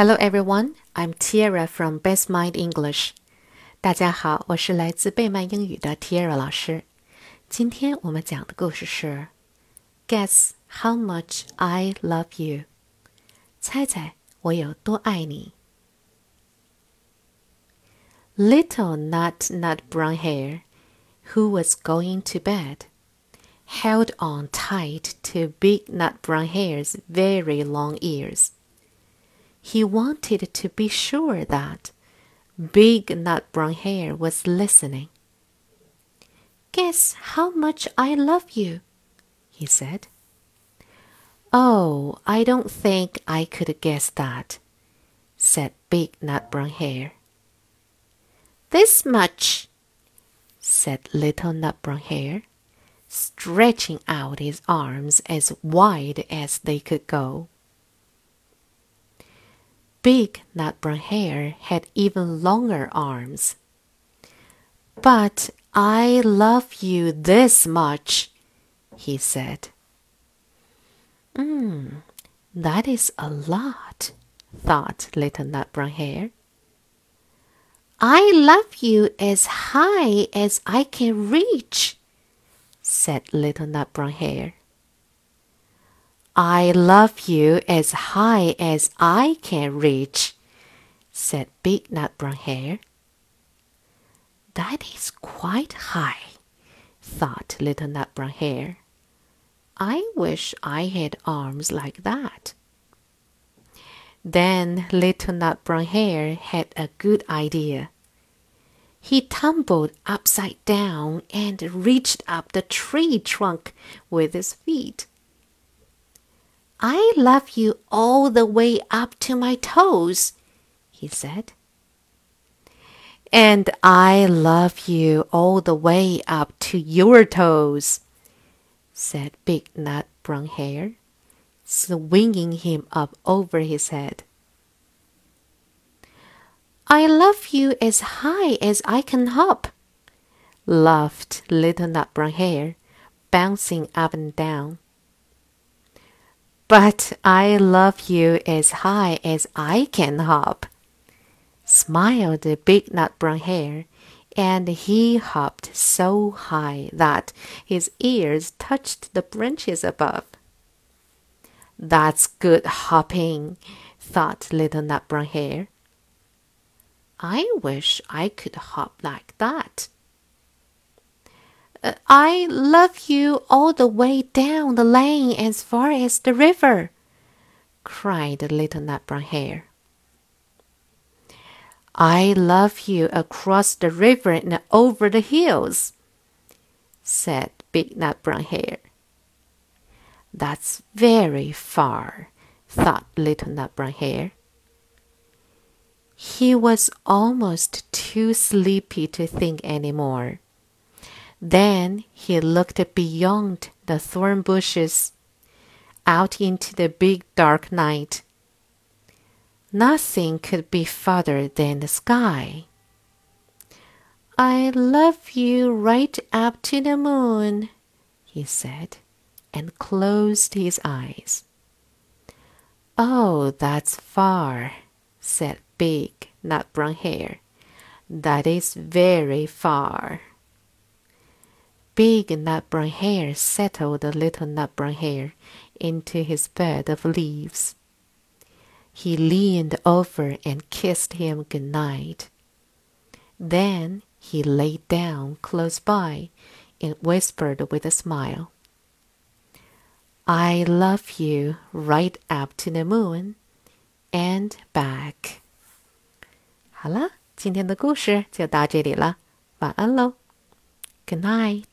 Hello everyone, I'm Tiara from Best Mind English. 大家好，我是来自贝曼英语的 Guess how much I love you. 猜猜我有多爱你。Little Nut Nut Brown Hare, who was going to bed, held on tight to Big Nut Brown Hare's very long ears. He wanted to be sure that Big Nut Brown Hare was listening. Guess how much I love you, he said. Oh, I don't think I could guess that, said Big Nut Brown Hare. This much, said Little Nut Brown Hare, stretching out his arms as wide as they could go. Big Nut Brown Hare had even longer arms. But I love you this much, he said. Hmm, that is a lot, thought Little Nut Brown Hare. I love you as high as I can reach, said Little Nut Brown Hare. I love you as high as I can reach, said Big Nut Brown Hare. That is quite high, thought Little Nut Brown Hare. I wish I had arms like that. Then Little Nut Brown Hare had a good idea. He tumbled upside down and reached up the tree trunk with his feet. I love you all the way up to my toes, he said. And I love you all the way up to your toes, said Big Nut Brown Hare, swinging him up over his head. I love you as high as I can hop, laughed Little Nut Brown Hare, bouncing up and down. But I love you as high as I can hop, smiled the big nut brown hare, and he hopped so high that his ears touched the branches above. That's good hopping, thought little nut brown hare. I wish I could hop like that. I love you all the way down the lane as far as the river, cried little nut brown hare. I love you across the river and over the hills, said Big Nut Brown Hare. That's very far, thought Little Nut Brown Hare. He was almost too sleepy to think any more. Then he looked beyond the thorn bushes, out into the big dark night. Nothing could be farther than the sky. I love you right up to the moon, he said, and closed his eyes. Oh, that's far, said Big Nut Brown Hare. That is very far big nut brown hare settled the little nut brown hare into his bed of leaves. He leaned over and kissed him good night. Then he lay down close by and whispered with a smile, I love you right up to the moon and back. 好了，今天的故事就到这里了，晚安喽，Good night。